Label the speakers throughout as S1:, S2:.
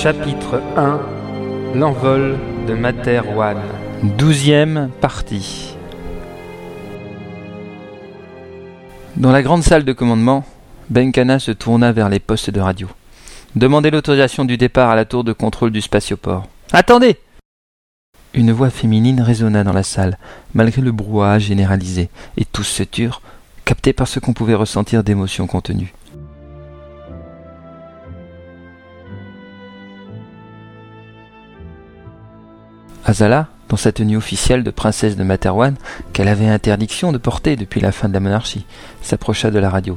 S1: Chapitre 1 L'envol de Materwan. Douzième partie. Dans la grande salle de commandement, Benkana se tourna vers les postes de radio. Demandez l'autorisation du départ à la tour de contrôle du spatioport. Attendez Une voix féminine résonna dans la salle, malgré le brouhaha généralisé, et tous se turent, captés par ce qu'on pouvait ressentir d'émotions contenues. Azala, dans sa tenue officielle de princesse de Materwan, qu'elle avait interdiction de porter depuis la fin de la monarchie, s'approcha de la radio.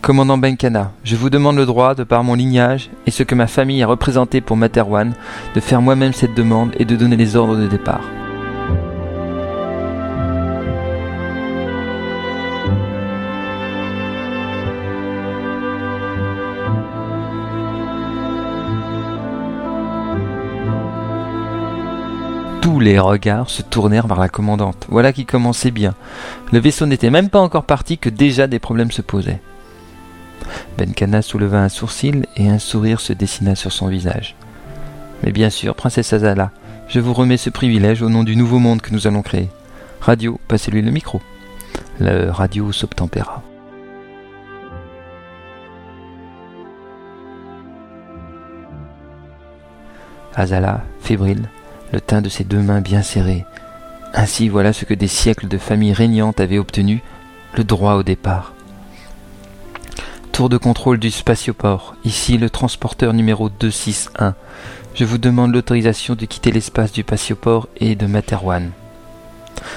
S1: Commandant Benkana, je vous demande le droit, de par mon lignage et ce que ma famille a représenté pour Materwan, de faire moi-même cette demande et de donner les ordres de départ. Tous les regards se tournèrent vers la commandante. Voilà qui commençait bien. Le vaisseau n'était même pas encore parti que déjà des problèmes se posaient. Benkana souleva un sourcil et un sourire se dessina sur son visage. Mais bien sûr, princesse Azala, je vous remets ce privilège au nom du nouveau monde que nous allons créer. Radio, passez-lui le micro. Le radio s'obtempéra. Azala, fébrile, le teint de ses deux mains bien serrées. Ainsi voilà ce que des siècles de famille régnante avaient obtenu, le droit au départ. Tour de contrôle du spatioport. Ici le transporteur numéro 261. Je vous demande l'autorisation de quitter l'espace du spatioport et de Materwan.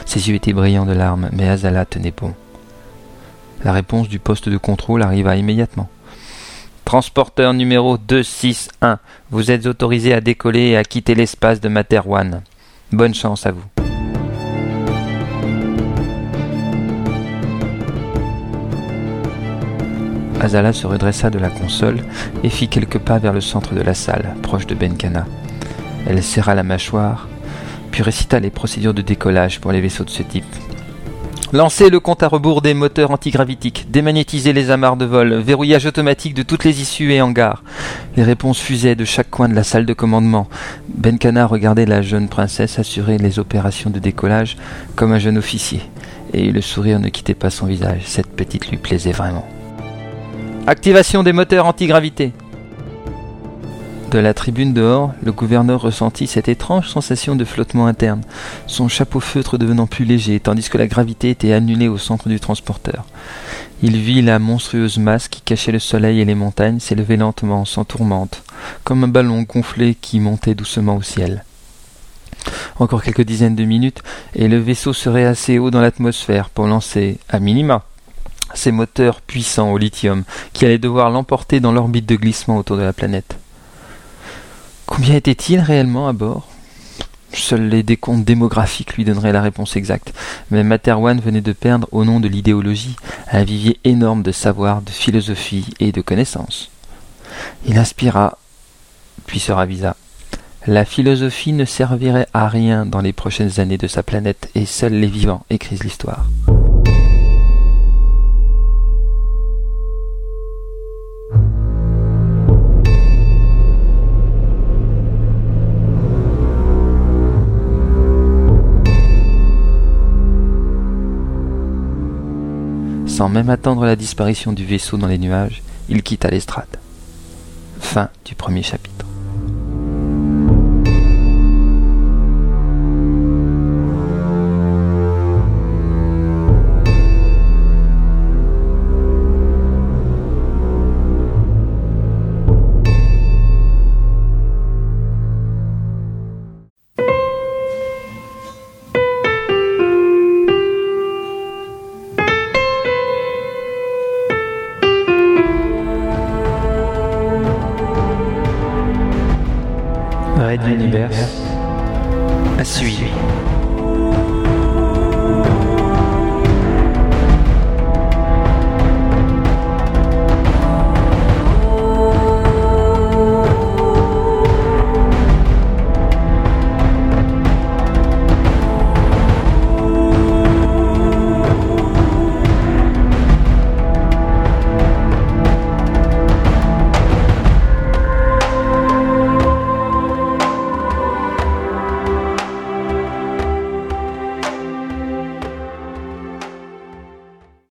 S1: Ses yeux étaient brillants de larmes, mais Azala tenait bon. La réponse du poste de contrôle arriva immédiatement. Transporteur numéro 261, vous êtes autorisé à décoller et à quitter l'espace de Materwan. Bonne chance à vous. Azala se redressa de la console et fit quelques pas vers le centre de la salle, proche de Benkana. Elle serra la mâchoire, puis récita les procédures de décollage pour les vaisseaux de ce type. Lancez le compte à rebours des moteurs antigravitiques, démagnétisez les amarres de vol, verrouillage automatique de toutes les issues et hangars. Les réponses fusaient de chaque coin de la salle de commandement. Benkana regardait la jeune princesse assurer les opérations de décollage comme un jeune officier, et le sourire ne quittait pas son visage. Cette petite lui plaisait vraiment. Activation des moteurs antigravité. De la tribune dehors, le gouverneur ressentit cette étrange sensation de flottement interne, son chapeau feutre devenant plus léger, tandis que la gravité était annulée au centre du transporteur. Il vit la monstrueuse masse qui cachait le soleil et les montagnes s'élever lentement, sans tourmente, comme un ballon gonflé qui montait doucement au ciel. Encore quelques dizaines de minutes, et le vaisseau serait assez haut dans l'atmosphère pour lancer, à minima, ses moteurs puissants au lithium qui allaient devoir l'emporter dans l'orbite de glissement autour de la planète. Combien était-il réellement à bord? Seuls les décomptes démographiques lui donneraient la réponse exacte, mais Materwan venait de perdre, au nom de l'idéologie, un vivier énorme de savoir, de philosophie et de connaissances. Il inspira, puis se ravisa. La philosophie ne servirait à rien dans les prochaines années de sa planète, et seuls les vivants écrivent l'histoire. Sans même attendre la disparition du vaisseau dans les nuages, il quitta l'estrade. Fin du premier chapitre. Red Universe à suivre.